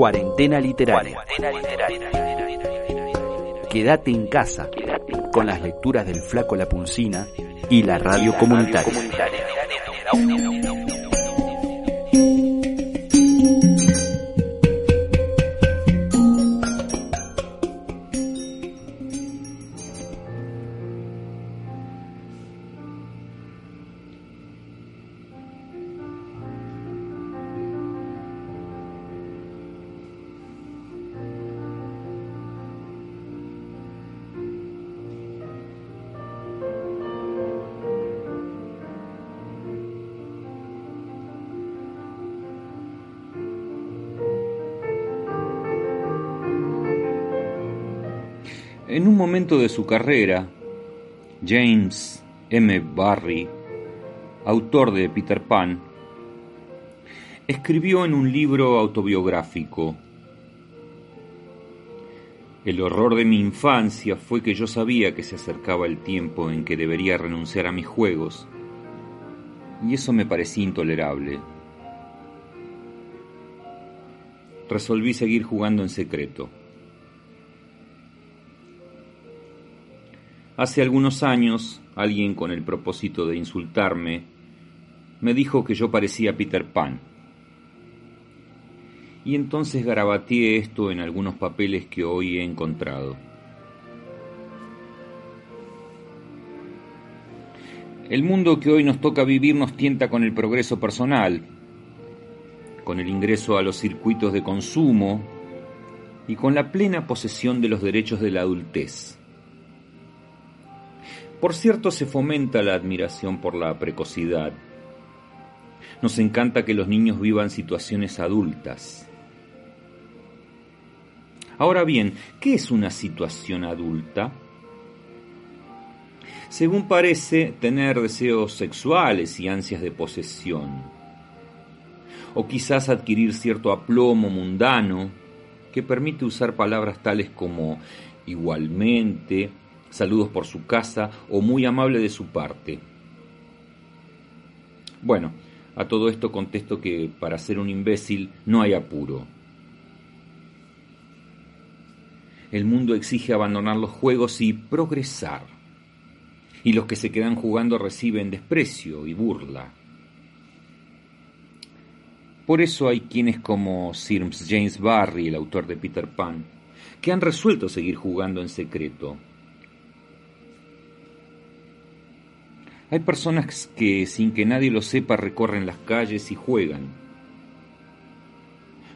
Cuarentena literaria. Quédate en casa con las lecturas del Flaco La Pulsina y la radio comunitaria. En un momento de su carrera, James M. Barrie, autor de Peter Pan, escribió en un libro autobiográfico, El horror de mi infancia fue que yo sabía que se acercaba el tiempo en que debería renunciar a mis juegos, y eso me parecía intolerable. Resolví seguir jugando en secreto. Hace algunos años, alguien con el propósito de insultarme me dijo que yo parecía Peter Pan. Y entonces garabateé esto en algunos papeles que hoy he encontrado. El mundo que hoy nos toca vivir nos tienta con el progreso personal, con el ingreso a los circuitos de consumo y con la plena posesión de los derechos de la adultez. Por cierto, se fomenta la admiración por la precocidad. Nos encanta que los niños vivan situaciones adultas. Ahora bien, ¿qué es una situación adulta? Según parece, tener deseos sexuales y ansias de posesión. O quizás adquirir cierto aplomo mundano que permite usar palabras tales como igualmente, saludos por su casa o muy amable de su parte. Bueno, a todo esto contesto que para ser un imbécil no hay apuro. El mundo exige abandonar los juegos y progresar. Y los que se quedan jugando reciben desprecio y burla. Por eso hay quienes como Sir James Barry, el autor de Peter Pan, que han resuelto seguir jugando en secreto Hay personas que sin que nadie lo sepa recorren las calles y juegan.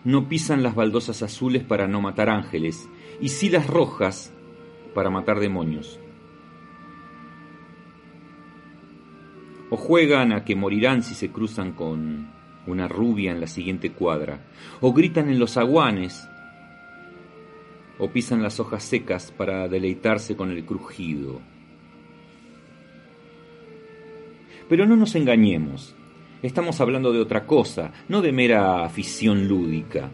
No pisan las baldosas azules para no matar ángeles y sí las rojas para matar demonios. O juegan a que morirán si se cruzan con una rubia en la siguiente cuadra, o gritan en los aguanes, o pisan las hojas secas para deleitarse con el crujido. Pero no nos engañemos. Estamos hablando de otra cosa, no de mera afición lúdica.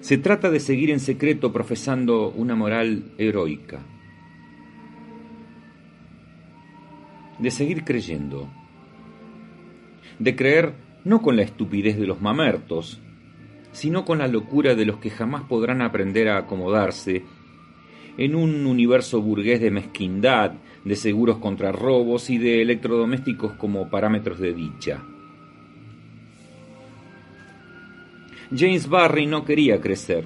Se trata de seguir en secreto profesando una moral heroica. De seguir creyendo. De creer no con la estupidez de los mamertos, sino con la locura de los que jamás podrán aprender a acomodarse en un universo burgués de mezquindad, de seguros contra robos y de electrodomésticos como parámetros de dicha. James Barry no quería crecer.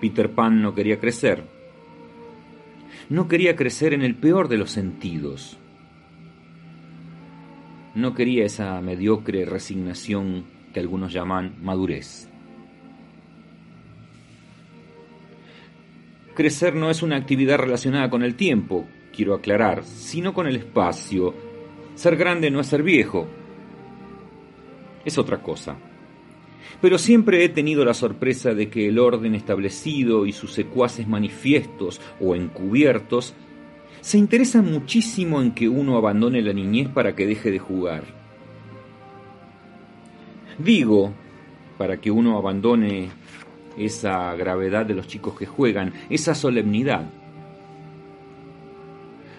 Peter Pan no quería crecer. No quería crecer en el peor de los sentidos. No quería esa mediocre resignación que algunos llaman madurez. Crecer no es una actividad relacionada con el tiempo, quiero aclarar, sino con el espacio, Ser grande no es ser viejo. Es otra cosa. Pero siempre he tenido la sorpresa de que el orden establecido y sus secuaces manifiestos o encubiertos se interesan muchísimo en que uno abandone la niñez para que deje de jugar. Digo, para que uno abandone esa gravedad de los chicos que juegan, esa solemnidad.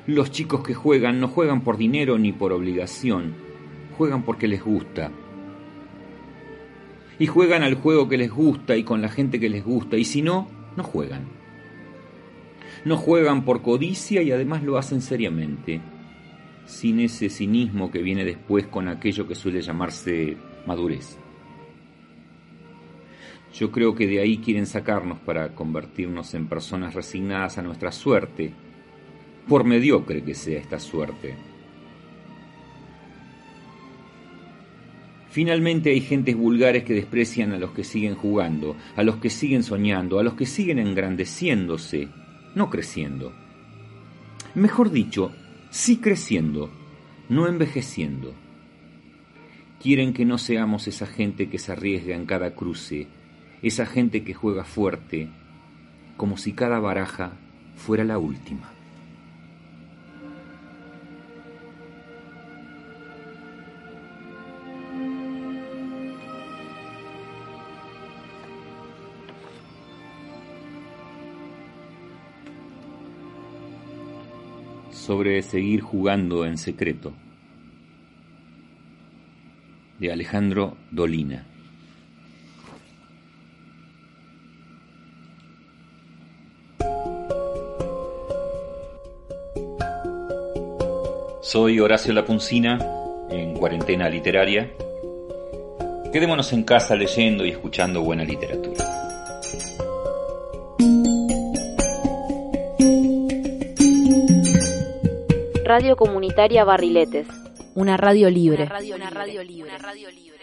Los chicos que juegan no juegan por dinero ni por obligación, juegan porque les gusta. Y juegan al juego que les gusta y con la gente que les gusta, y si no, no juegan. No juegan por codicia y además lo hacen seriamente, sin ese cinismo que viene después con aquello que suele llamarse madurez. Yo creo que de ahí quieren sacarnos para convertirnos en personas resignadas a nuestra suerte, por mediocre que sea esta suerte. Finalmente hay gentes vulgares que desprecian a los que siguen jugando, a los que siguen soñando, a los que siguen engrandeciéndose, no creciendo. Mejor dicho, sí creciendo, no envejeciendo. Quieren que no seamos esa gente que se arriesga en cada cruce, esa gente que juega fuerte, como si cada baraja fuera la última. sobre seguir jugando en secreto, de Alejandro Dolina. Soy Horacio Lapuncina, en cuarentena literaria. Quedémonos en casa leyendo y escuchando buena literatura. Radio Comunitaria Barriletes. Una radio libre. Una radio libre. Una radio libre.